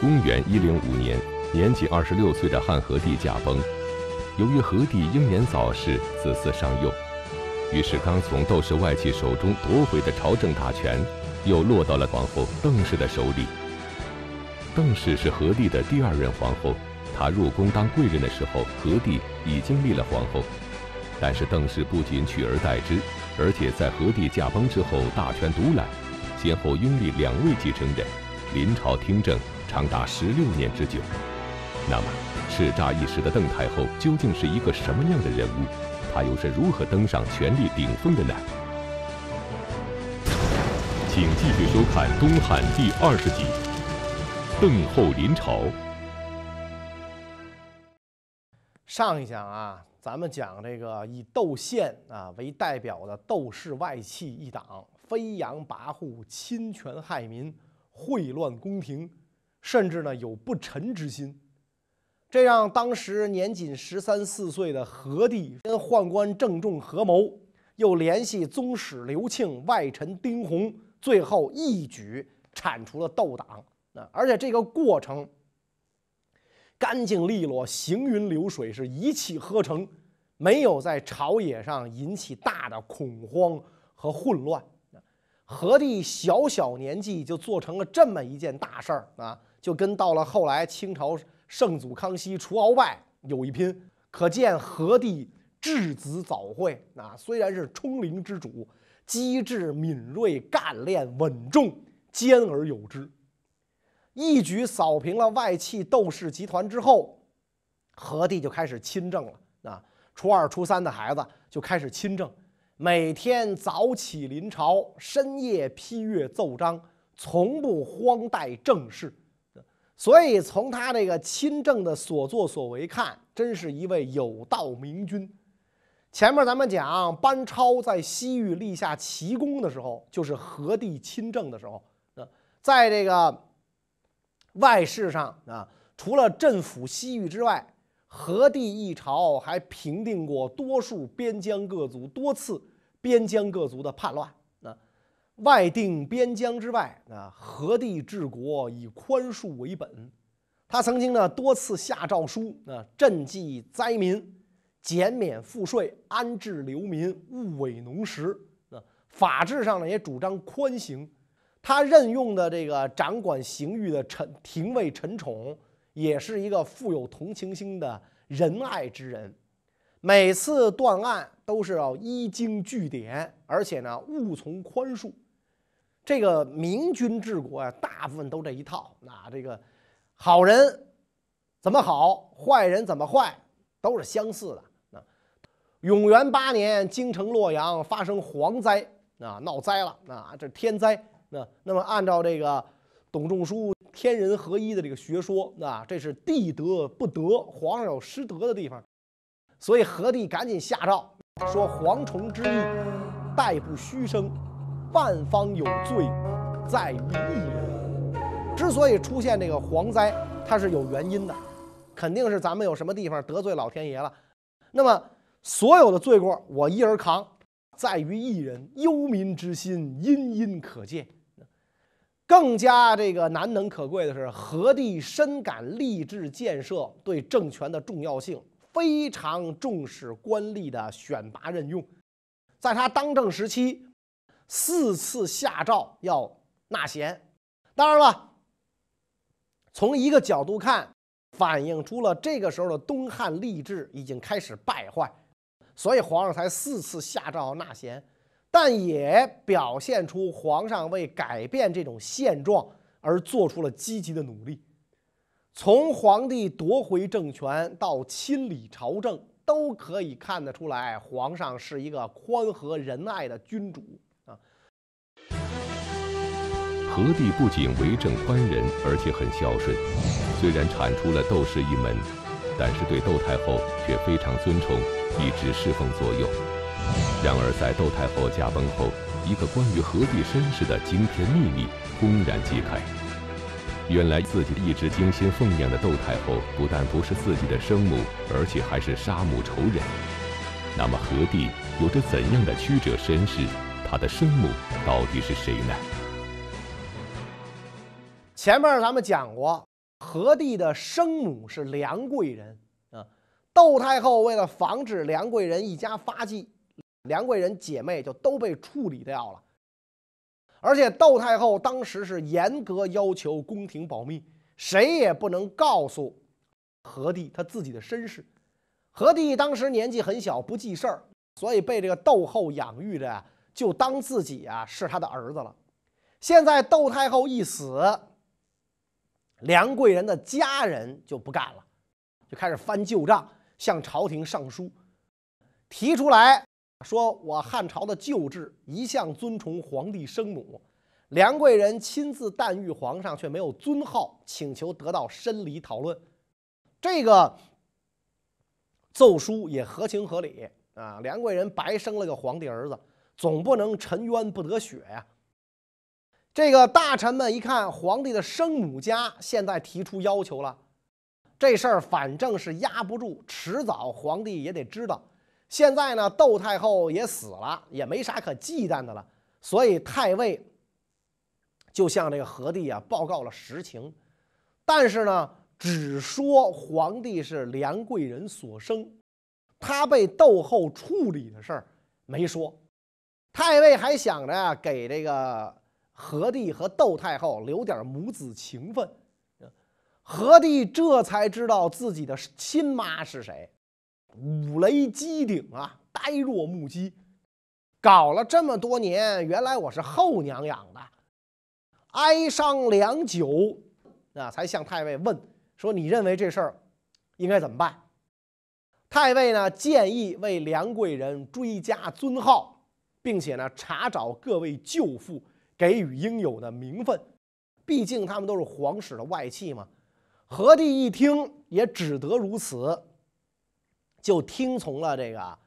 公元一零五年，年仅二十六岁的汉和帝驾崩。由于和帝英年早逝，子嗣尚幼，于是刚从窦氏外戚手中夺回的朝政大权，又落到了皇后邓氏的手里。邓氏是和帝的第二任皇后，她入宫当贵人的时候，和帝已经立了皇后。但是邓氏不仅取而代之，而且在和帝驾崩之后大权独揽，先后拥立两位继承人，临朝听政长达十六年之久。那么，叱咤一时的邓太后究竟是一个什么样的人物？她又是如何登上权力顶峰的呢？请继续收看《东汉》第二十集《邓后临朝》。上一讲啊，咱们讲这个以窦宪啊为代表的窦氏外戚一党，飞扬跋扈、侵权害民、秽乱宫廷，甚至呢有不臣之心。这让当时年仅十三四岁的何帝跟宦官郑重合谋，又联系宗室刘庆、外臣丁弘，最后一举铲除了窦党。啊而且这个过程干净利落，行云流水，是一气呵成，没有在朝野上引起大的恐慌和混乱。何帝小小年纪就做成了这么一件大事儿啊，就跟到了后来清朝。圣祖康熙除鳌拜有一拼，可见何帝稚子早慧啊！虽然是冲灵之主，机智敏锐、干练稳重、兼而有之，一举扫平了外戚窦氏集团之后，何帝就开始亲政了啊！初二、初三的孩子就开始亲政，每天早起临朝，深夜批阅奏章，从不荒怠政事。所以从他这个亲政的所作所为看，真是一位有道明君。前面咱们讲班超在西域立下奇功的时候，就是和帝亲政的时候。啊，在这个外事上啊，除了镇抚西域之外，和帝一朝还平定过多数边疆各族多次边疆各族的叛乱。外定边疆之外啊，何帝治国以宽恕为本。他曾经呢多次下诏书啊，赈济灾民，减免赋税，安置流民，勿违农时。啊，法制上呢也主张宽刑。他任用的这个掌管刑狱的陈廷尉陈宠，也是一个富有同情心的仁爱之人。每次断案都是要依经据典，而且呢务从宽恕。这个明君治国啊，大部分都这一套。那这个好人怎么好，坏人怎么坏，都是相似的。那永元八年，京城洛阳发生蝗灾啊，闹灾了啊，这天灾。那那么按照这个董仲舒天人合一的这个学说，那这是地德不德，皇上有失德的地方，所以何帝赶紧下诏说：蝗虫之役，代不虚生。万方有罪，在于一人。之所以出现这个蝗灾，它是有原因的，肯定是咱们有什么地方得罪老天爷了。那么所有的罪过我一人扛，在于一人。忧民之心，殷殷可见。更加这个难能可贵的是，何帝深感吏治建设对政权的重要性，非常重视官吏的选拔任用。在他当政时期。四次下诏要纳贤，当然了，从一个角度看，反映出了这个时候的东汉吏治已经开始败坏，所以皇上才四次下诏纳贤，但也表现出皇上为改变这种现状而做出了积极的努力。从皇帝夺回政权到亲理朝政，都可以看得出来，皇上是一个宽和仁爱的君主。何帝不仅为政宽仁，而且很孝顺。虽然铲除了窦氏一门，但是对窦太后却非常尊崇，一直侍奉左右。然而，在窦太后驾崩后，一个关于何帝身世的惊天秘密公然揭开：原来自己一直精心奉养的窦太后，不但不是自己的生母，而且还是杀母仇人。那么，何帝有着怎样的曲折身世？他的生母到底是谁呢？前面咱们讲过，何帝的生母是梁贵人啊。窦太后为了防止梁贵人一家发迹，梁贵人姐妹就都被处理掉了。而且窦太后当时是严格要求宫廷保密，谁也不能告诉何帝他自己的身世。何帝当时年纪很小，不记事儿，所以被这个窦后养育着，就当自己啊是他的儿子了。现在窦太后一死，梁贵人的家人就不干了，就开始翻旧账，向朝廷上书，提出来说：“我汉朝的旧制一向尊崇皇帝生母，梁贵人亲自诞育皇上，却没有尊号，请求得到申理讨论。”这个。奏书也合情合理啊！梁贵人白生了个皇帝儿子，总不能沉冤不得雪呀。这个大臣们一看，皇帝的生母家现在提出要求了，这事儿反正是压不住，迟早皇帝也得知道。现在呢，窦太后也死了，也没啥可忌惮的了，所以太尉就向这个何帝啊报告了实情，但是呢。只说皇帝是梁贵人所生，他被窦后处理的事儿没说。太尉还想着给这个何帝和窦太后留点母子情分。何帝这才知道自己的亲妈是谁，五雷击顶啊，呆若木鸡。搞了这么多年，原来我是后娘养的，哀伤良久啊，才向太尉问。说你认为这事儿应该怎么办？太尉呢建议为梁贵人追加尊号，并且呢查找各位舅父，给予应有的名分。毕竟他们都是皇室的外戚嘛。何帝一听也只得如此，就听从了这个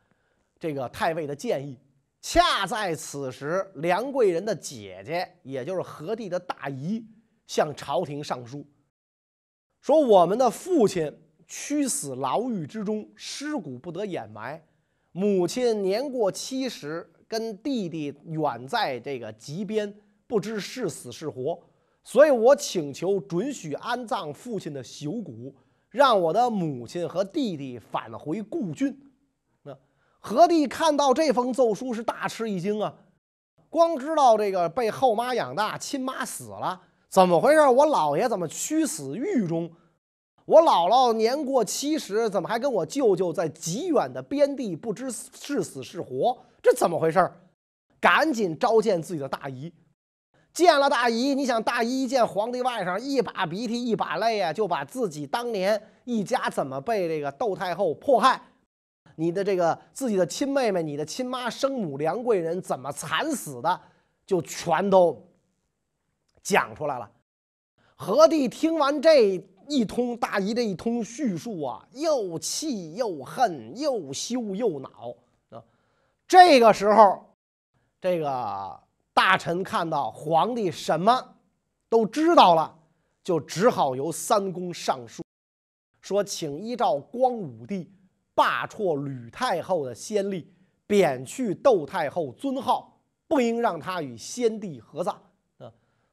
这个太尉的建议。恰在此时，梁贵人的姐姐，也就是何帝的大姨，向朝廷上书。说我们的父亲屈死牢狱之中，尸骨不得掩埋；母亲年过七十，跟弟弟远在这个极边，不知是死是活。所以我请求准许安葬父亲的朽骨，让我的母亲和弟弟返回故郡。那何帝看到这封奏书是大吃一惊啊！光知道这个被后妈养大，亲妈死了。怎么回事？我姥爷怎么屈死狱中？我姥姥年过七十，怎么还跟我舅舅在极远的边地，不知是死是活？这怎么回事？赶紧召见自己的大姨。见了大姨，你想大姨一见皇帝外甥，一把鼻涕一把泪啊，就把自己当年一家怎么被这个窦太后迫害，你的这个自己的亲妹妹，你的亲妈生母梁贵人怎么惨死的，就全都。讲出来了，何帝听完这一通大姨这一通叙述啊，又气又恨，又羞又恼啊。这个时候，这个大臣看到皇帝什么都知道了，就只好由三公上书，说请依照光武帝罢黜吕太后的先例，贬去窦太后尊号，不应让她与先帝合葬。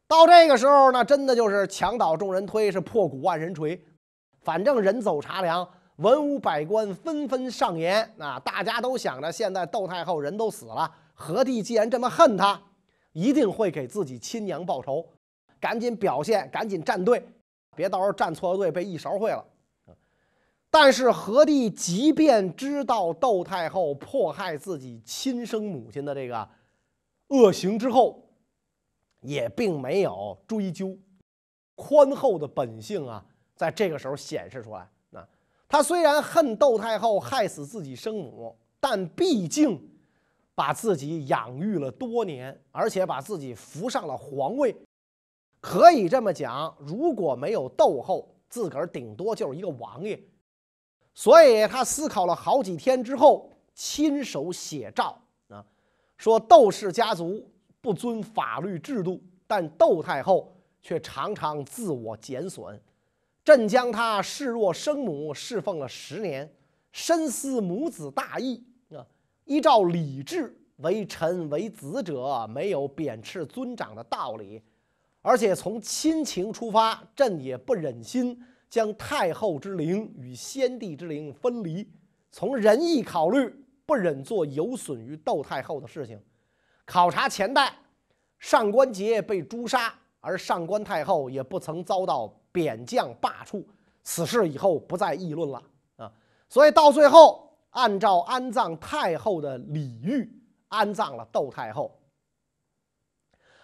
到这个时候呢，真的就是墙倒众人推，是破鼓万人锤。反正人走茶凉，文武百官纷纷上言啊，大家都想着，现在窦太后人都死了，何帝既然这么恨他，一定会给自己亲娘报仇，赶紧表现，赶紧站队，别到时候站错了队被一勺烩了。但是何帝即便知道窦太后迫害自己亲生母亲的这个恶行之后，也并没有追究，宽厚的本性啊，在这个时候显示出来。那他虽然恨窦太后害死自己生母，但毕竟把自己养育了多年，而且把自己扶上了皇位，可以这么讲，如果没有窦后，自个儿顶多就是一个王爷。所以他思考了好几天之后，亲手写诏啊，说窦氏家族。不遵法律制度，但窦太后却常常自我减损。朕将她视若生母，侍奉了十年，深思母子大义。依照礼制，为臣为子者没有贬斥尊长的道理，而且从亲情出发，朕也不忍心将太后之灵与先帝之灵分离。从仁义考虑，不忍做有损于窦太后的事情。考察前代，上官桀被诛杀，而上官太后也不曾遭到贬降罢黜，此事以后不再议论了啊。所以到最后，按照安葬太后的礼遇，安葬了窦太后。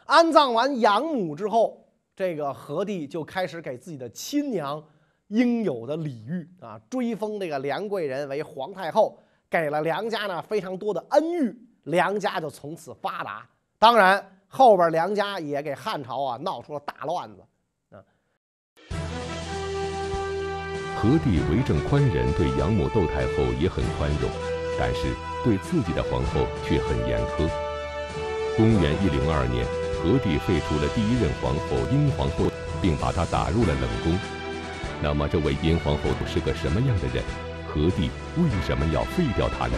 安葬完养母之后，这个何帝就开始给自己的亲娘应有的礼遇啊，追封这个梁贵人为皇太后，给了梁家呢非常多的恩遇，梁家就从此发达。当然，后边梁家也给汉朝啊闹出了大乱子何帝为政宽仁，对养母窦太后也很宽容，但是对自己的皇后却很严苛。公元一零二年。何帝废除了第一任皇后殷皇后，并把她打入了冷宫。那么，这位殷皇后是个什么样的人？何帝为什么要废掉她呢？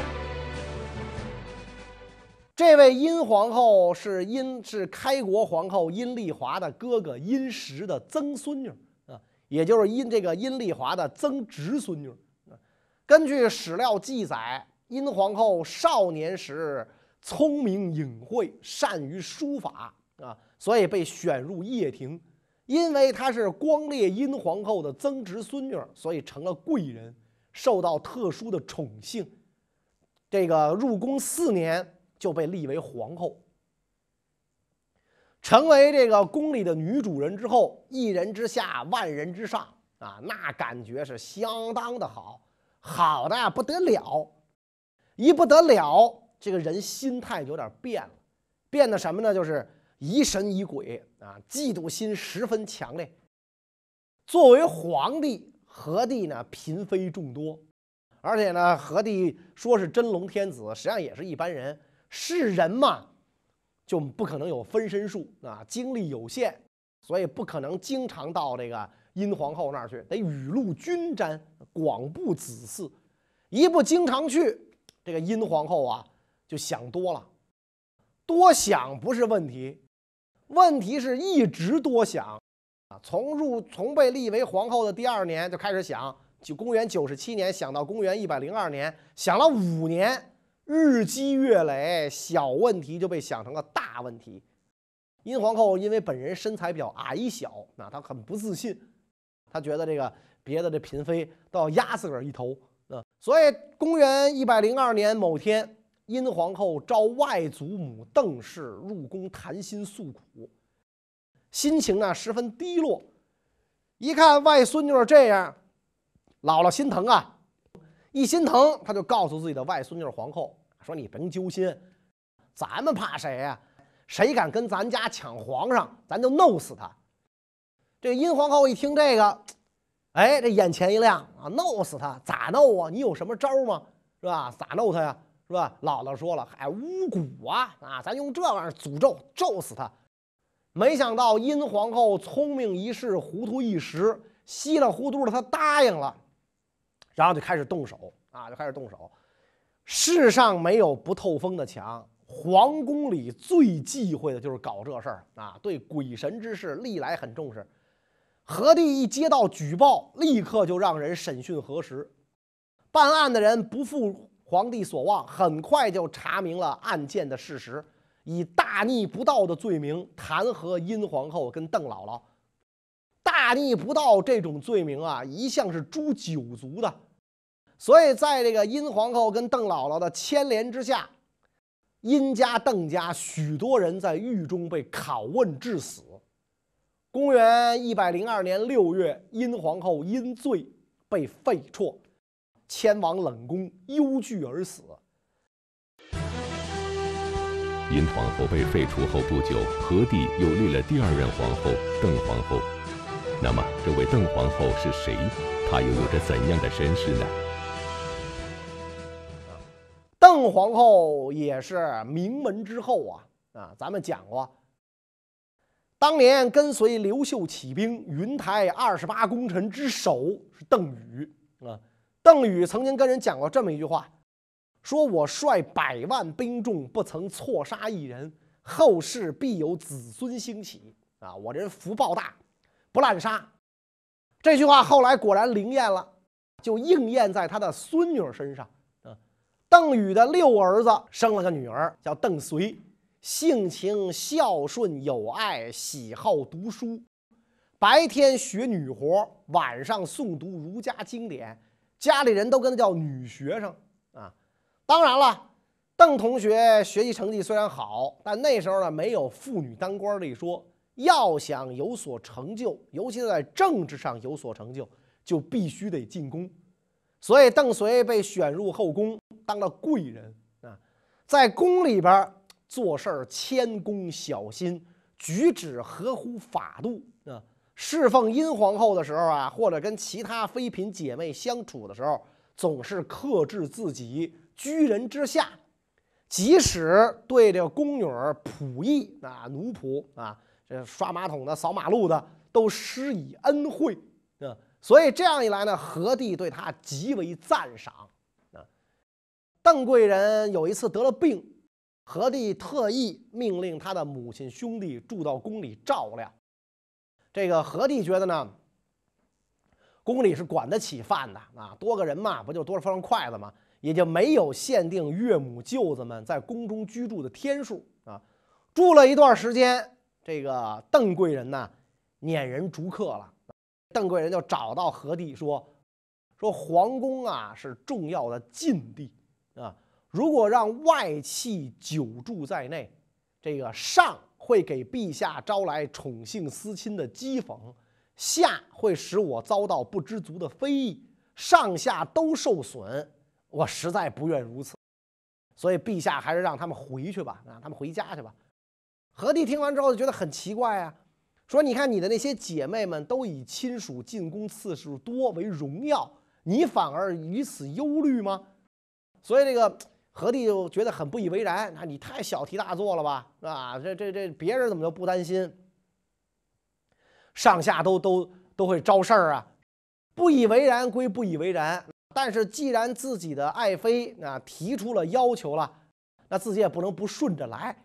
这位殷皇后是殷是开国皇后殷丽华的哥哥殷实的曾孙女，也就是殷这个殷丽华的曾侄孙女。根据史料记载，殷皇后少年时聪明隐晦，善于书法。啊，所以被选入掖庭，因为她是光烈殷皇后的曾侄孙女，所以成了贵人，受到特殊的宠幸。这个入宫四年就被立为皇后，成为这个宫里的女主人之后，一人之下，万人之上啊，那感觉是相当的好，好的呀不得了，一不得了，这个人心态有点变了，变的什么呢？就是。疑神疑鬼啊，嫉妒心十分强烈。作为皇帝，何帝呢嫔妃众多，而且呢，何帝说是真龙天子，实际上也是一般人。是人嘛，就不可能有分身术啊，精力有限，所以不可能经常到这个殷皇后那儿去，得雨露均沾，广布子嗣。一不经常去，这个殷皇后啊就想多了，多想不是问题。问题是一直多想，啊，从入从被立为皇后的第二年就开始想，就公元九十七年想到公元一百零二年，想了五年，日积月累，小问题就被想成了大问题。殷皇后因为本人身材比较矮小，啊，她很不自信，她觉得这个别的这嫔妃都要压自个儿一头，啊，所以公元一百零二年某天。殷皇后召外祖母邓氏入宫谈心诉苦，心情呢十分低落。一看外孙女这样，姥姥心疼啊！一心疼，她就告诉自己的外孙女皇后说：“你甭揪心，咱们怕谁呀？谁敢跟咱家抢皇上，咱就弄死他。”这殷皇后一听这个，哎，这眼前一亮啊！弄死他咋弄啊？你有什么招吗？是吧？咋弄他呀？是吧？姥姥说了，哎巫蛊啊啊！咱用这玩意儿诅咒，咒死他。没想到殷皇后聪明一世，糊涂一时，稀里糊涂的她答应了，然后就开始动手啊，就开始动手。世上没有不透风的墙，皇宫里最忌讳的就是搞这事儿啊！对鬼神之事，历来很重视。何帝一接到举报，立刻就让人审讯核实，办案的人不负。皇帝所望，很快就查明了案件的事实，以大逆不道的罪名弹劾殷皇后跟邓姥姥。大逆不道这种罪名啊，一向是诛九族的，所以在这个殷皇后跟邓姥姥的牵连之下，殷家、邓家许多人在狱中被拷问致死。公元一百零二年六月，殷皇后因罪被废黜。迁往冷宫，忧惧而死。殷皇后被废除后不久，何帝又立了第二任皇后邓皇后。那么，这位邓皇后是谁？她又有着怎样的身世呢？邓皇后也是名门之后啊啊！咱们讲过，当年跟随刘秀起兵，云台二十八功臣之首是邓禹啊。邓禹曾经跟人讲过这么一句话，说我率百万兵众，不曾错杀一人，后世必有子孙兴起。啊，我这人福报大，不滥杀。这句话后来果然灵验了，就应验在他的孙女身上。邓禹的六儿子生了个女儿，叫邓绥，性情孝顺有爱，喜好读书，白天学女活，晚上诵读儒家经典，家里人都跟他叫女学生啊。当然了，邓同学学习成绩虽然好，但那时候呢没有妇女当官的一说。要想有所成就，尤其在政治上有所成就，就必须得进宫。所以邓绥被选入后宫，当了贵人啊，在宫里边做事儿谦恭小心，举止合乎法度啊。侍奉殷皇后的时候啊，或者跟其他妃嫔姐妹相处的时候，总是克制自己，居人之下。即使对这个宫女仆役啊、奴仆啊。这刷马桶的、扫马路的都施以恩惠啊，所以这样一来呢，何帝对他极为赞赏。邓贵人有一次得了病，何帝特意命令他的母亲兄弟住到宫里照料。这个何帝觉得呢，宫里是管得起饭的啊，多个人嘛，不就多双筷子吗？也就没有限定岳母舅子们在宫中居住的天数啊。住了一段时间。这个邓贵人呢，撵人逐客了。邓贵人就找到何帝说：“说皇宫啊是重要的禁地啊，如果让外戚久住在内，这个上会给陛下招来宠幸私亲的讥讽，下会使我遭到不知足的非议，上下都受损。我实在不愿如此，所以陛下还是让他们回去吧，让他们回家去吧。”何帝听完之后就觉得很奇怪啊，说：“你看你的那些姐妹们都以亲属进宫次数多为荣耀，你反而于此忧虑吗？”所以这个何帝就觉得很不以为然啊，你太小题大做了吧，是吧？这这这别人怎么就不担心？上下都都都会招事儿啊，不以为然归不以为然，但是既然自己的爱妃啊提出了要求了，那自己也不能不顺着来。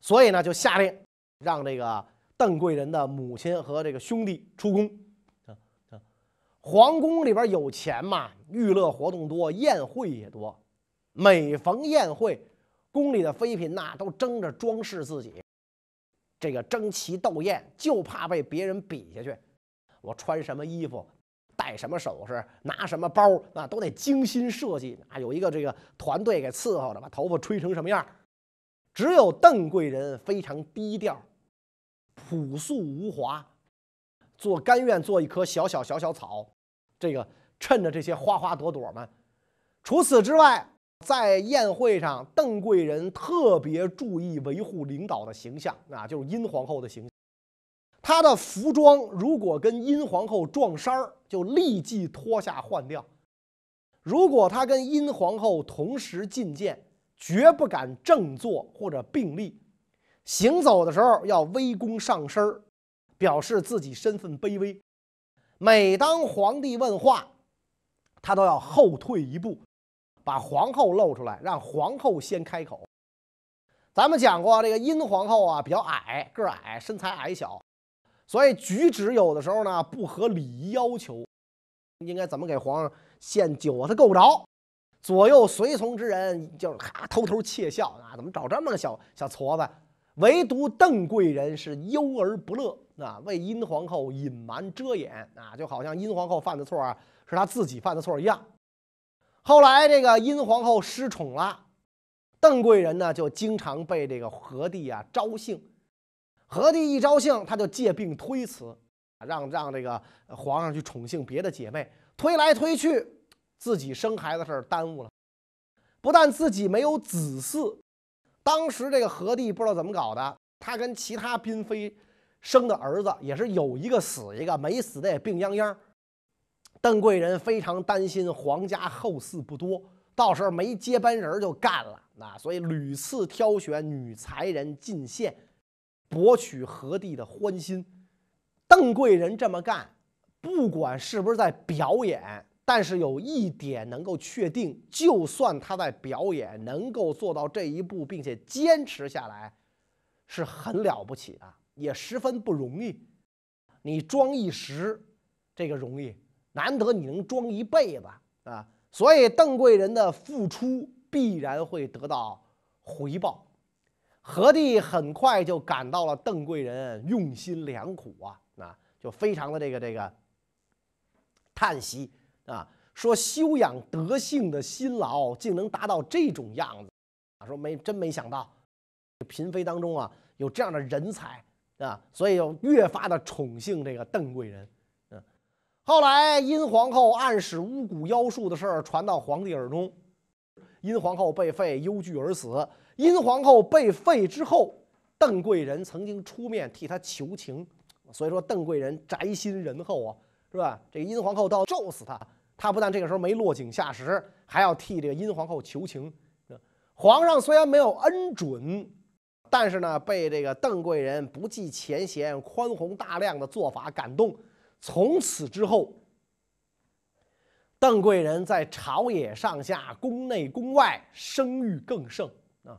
所以呢，就下令让这个邓贵人的母亲和这个兄弟出宫。皇宫里边有钱嘛，娱乐活动多，宴会也多。每逢宴会，宫里的妃嫔呐都争着装饰自己，这个争奇斗艳，就怕被别人比下去。我穿什么衣服，戴什么首饰，拿什么包，那都得精心设计。啊，有一个这个团队给伺候着，把头发吹成什么样。只有邓贵人非常低调、朴素无华，做甘愿做一棵小小小小草，这个趁着这些花花朵朵们。除此之外，在宴会上，邓贵人特别注意维护领导的形象，啊，就是殷皇后的形象。她的服装如果跟殷皇后撞衫儿，就立即脱下换掉；如果她跟殷皇后同时觐见，绝不敢正坐或者并立，行走的时候要微躬上身儿，表示自己身份卑微。每当皇帝问话，他都要后退一步，把皇后露出来，让皇后先开口。咱们讲过，这个殷皇后啊比较矮，个矮，身材矮小，所以举止有的时候呢不合礼仪要求，应该怎么给皇上献酒啊？他够不着。左右随从之人就是哈偷偷窃笑啊，怎么找这么个小小矬子？唯独邓贵人是忧而不乐啊，为殷皇后隐瞒遮掩啊，就好像殷皇后犯的错啊是他自己犯的错一样。后来这个殷皇后失宠了，邓贵人呢就经常被这个何帝啊招幸，何帝一招幸他就借病推辞，让让这个皇上去宠幸别的姐妹，推来推去。自己生孩子事儿耽误了，不但自己没有子嗣，当时这个何帝不知道怎么搞的，他跟其他嫔妃生的儿子也是有一个死一个，没死的也病殃殃。邓贵人非常担心皇家后嗣不多，到时候没接班人就干了。那所以屡次挑选女才人进献，博取何帝的欢心。邓贵人这么干，不管是不是在表演。但是有一点能够确定，就算他在表演能够做到这一步，并且坚持下来，是很了不起的。也十分不容易。你装一时，这个容易，难得你能装一辈子啊！所以邓贵人的付出必然会得到回报。何帝很快就感到了邓贵人用心良苦啊，啊，就非常的这个这个叹息啊，说修养德性的辛劳竟能达到这种样子啊，说没真没想到，嫔妃当中啊有这样的人才啊，所以又越发的宠幸这个邓贵人。嗯，后来殷皇后暗使巫蛊妖术的事儿传到皇帝耳中，殷皇后被废，忧惧而死。殷皇后被废之后，邓贵人曾经出面替她求情，所以说邓贵人宅心仁厚啊，是吧？这个殷皇后倒咒死他，他不但这个时候没落井下石，还要替这个殷皇后求情。皇上虽然没有恩准，但是呢，被这个邓贵人不计前嫌、宽宏大量的做法感动，从此之后，邓贵人在朝野上下、宫内宫外声誉更盛啊。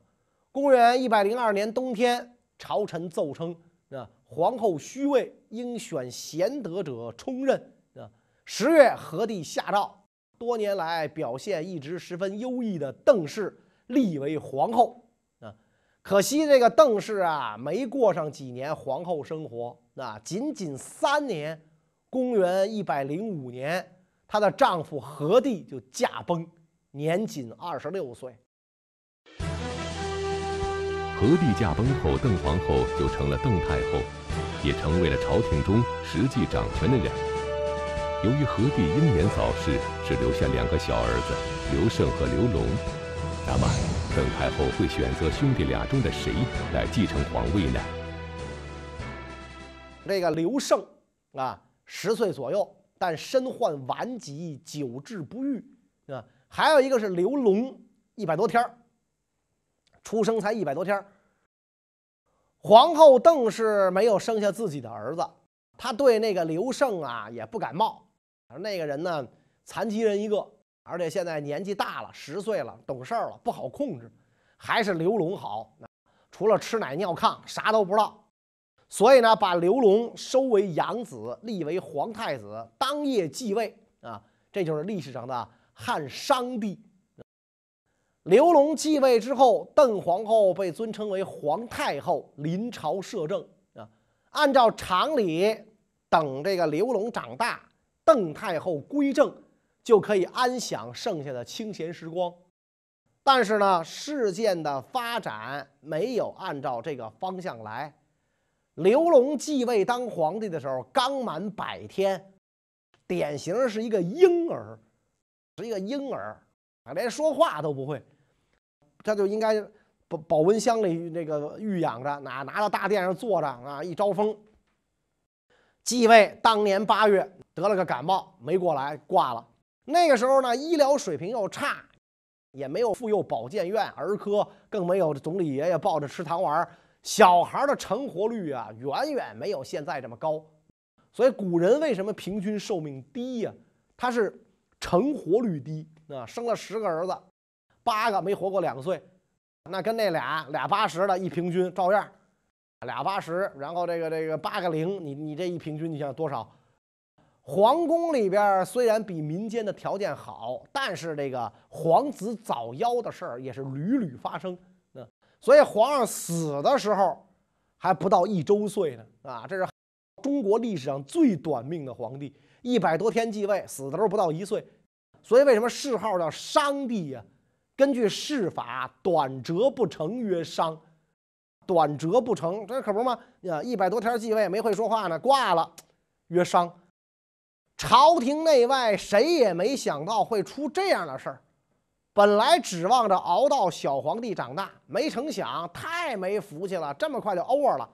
公元一百零二年冬天，朝臣奏称：啊，皇后虚位，应选贤德者充任。啊，十月，何帝下诏，多年来表现一直十分优异的邓氏立为皇后。可惜这个邓氏啊，没过上几年皇后生活。啊，仅仅三年，公元一百零五年，她的丈夫何帝就驾崩，年仅二十六岁。何帝驾崩后，邓皇后就成了邓太后，也成为了朝廷中实际掌权的人。由于何帝英年早逝，只留下两个小儿子刘胜和刘龙，那么邓太后会选择兄弟俩中的谁来继承皇位呢？这个刘胜啊，十岁左右，但身患顽疾，久治不愈啊。还有一个是刘龙，一百多天儿。出生才一百多天皇后邓氏没有生下自己的儿子，她对那个刘胜啊也不感冒。而那个人呢，残疾人一个，而且现在年纪大了，十岁了，懂事了，不好控制。还是刘龙好，除了吃奶尿炕，啥都不知道。所以呢，把刘龙收为养子，立为皇太子，当夜继位啊。这就是历史上的汉商帝。刘龙继位之后，邓皇后被尊称为皇太后，临朝摄政啊。按照常理，等这个刘龙长大，邓太后归政，就可以安享剩下的清闲时光。但是呢，事件的发展没有按照这个方向来。刘龙继位当皇帝的时候，刚满百天，典型是一个婴儿，是一个婴儿啊，连说话都不会。他就应该保保温箱里那个育养着，拿拿到大殿上坐着啊，一招风。继位当年八月得了个感冒，没过来挂了。那个时候呢，医疗水平又差，也没有妇幼保健院、儿科，更没有总理爷爷抱着吃糖丸。小孩的成活率啊，远远没有现在这么高。所以古人为什么平均寿命低呀？他是成活率低啊，生了十个儿子。八个没活过两岁，那跟那俩俩八十的一平均照样，俩八十，然后这个这个八个零，你你这一平均，你想多少？皇宫里边虽然比民间的条件好，但是这个皇子早夭的事儿也是屡屡发生。嗯，所以皇上死的时候还不到一周岁呢，啊，这是中国历史上最短命的皇帝，一百多天继位，死的时候不到一岁。所以为什么谥号叫商帝呀？根据谥法，短折不成曰商，短折不成，这可不吗？啊，一百多天继位，没会说话呢，挂了，曰商。朝廷内外谁也没想到会出这样的事儿，本来指望着熬到小皇帝长大，没成想太没福气了，这么快就 over 了。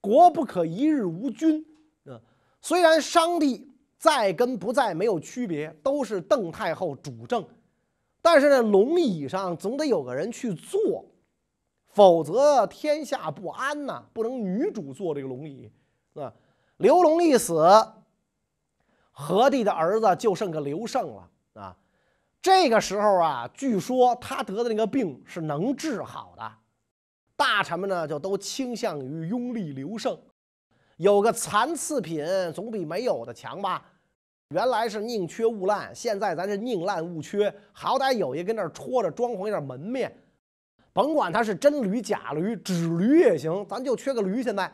国不可一日无君，嗯，虽然商帝在跟不在没有区别，都是邓太后主政。但是呢，龙椅上总得有个人去坐，否则天下不安呐！不能女主坐这个龙椅，啊。刘龙一死，何帝的儿子就剩个刘胜了啊。这个时候啊，据说他得的那个病是能治好的，大臣们呢就都倾向于拥立刘胜。有个残次品总比没有的强吧？原来是宁缺毋滥，现在咱是宁滥勿缺，好歹有一跟那儿戳着，装潢一点门面。甭管他是真驴假驴，纸驴也行，咱就缺个驴。现在，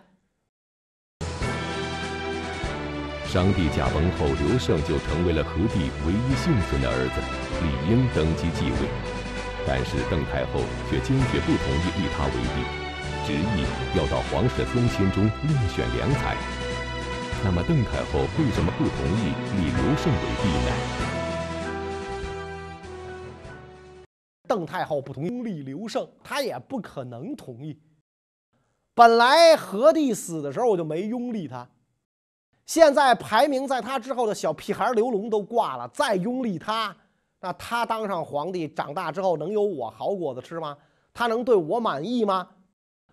商帝驾崩后，刘胜就成为了何帝唯一幸存的儿子，理应登基继位。但是邓太后却坚决不同意立他为帝，执意要到皇室宗亲中另选良才。那么邓太后为什么不同意立刘胜为帝呢？邓太后不同意立刘胜，她也不可能同意。本来何帝死的时候我就没拥立他，现在排名在他之后的小屁孩刘龙都挂了，再拥立他，那他当上皇帝，长大之后能有我好果子吃吗？他能对我满意吗？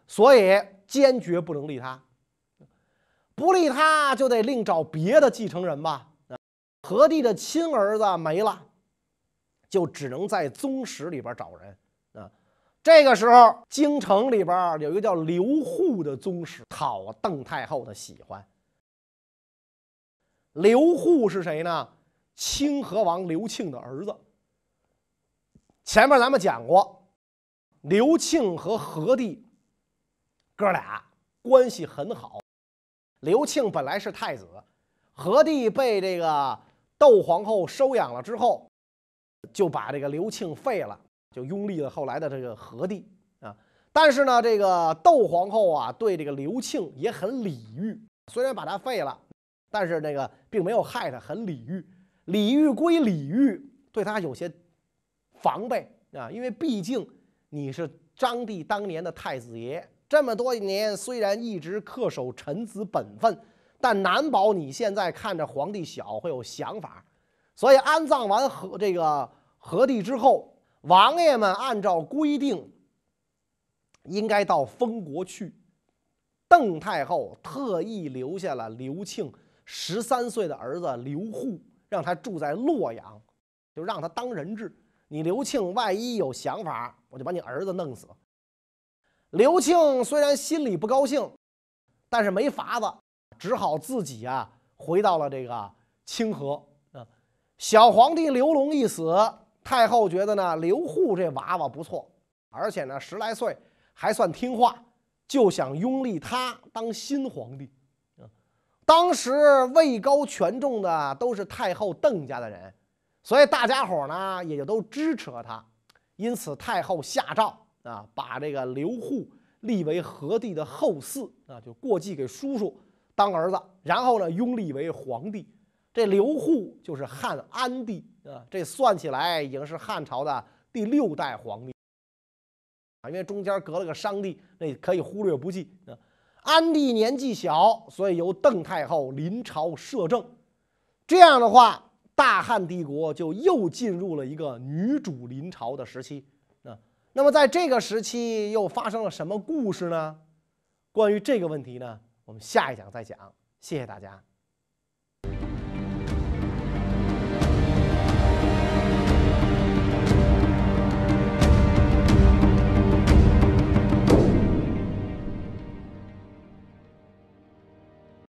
所以坚决不能立他。不立他，就得另找别的继承人吧。何帝的亲儿子没了，就只能在宗室里边找人啊。这个时候，京城里边有一个叫刘祜的宗室讨邓太后的喜欢。刘祜是谁呢？清河王刘庆的儿子。前面咱们讲过，刘庆和何帝哥俩关系很好。刘庆本来是太子，何帝被这个窦皇后收养了之后，就把这个刘庆废了，就拥立了后来的这个何帝啊。但是呢，这个窦皇后啊，对这个刘庆也很礼遇，虽然把他废了，但是那个并没有害他，很礼遇。礼遇归礼遇，对他有些防备啊，因为毕竟你是张帝当年的太子爷。这么多年，虽然一直恪守臣子本分，但难保你现在看着皇帝小会有想法。所以安葬完和这个何帝之后，王爷们按照规定应该到封国去。邓太后特意留下了刘庆十三岁的儿子刘祜，让他住在洛阳，就让他当人质。你刘庆万一有想法，我就把你儿子弄死。刘庆虽然心里不高兴，但是没法子，只好自己啊回到了这个清河。啊，小皇帝刘龙一死，太后觉得呢刘祜这娃娃不错，而且呢十来岁还算听话，就想拥立他当新皇帝。当时位高权重的都是太后邓家的人，所以大家伙呢也就都支持了他。因此太后下诏。啊，把这个刘祜立为何帝的后嗣啊，就过继给叔叔当儿子，然后呢拥立为皇帝。这刘祜就是汉安帝啊，这算起来已经是汉朝的第六代皇帝啊，因为中间隔了个商帝，那可以忽略不计啊。安帝年纪小，所以由邓太后临朝摄政，这样的话，大汉帝国就又进入了一个女主临朝的时期。啊那么，在这个时期又发生了什么故事呢？关于这个问题呢，我们下一讲再讲。谢谢大家。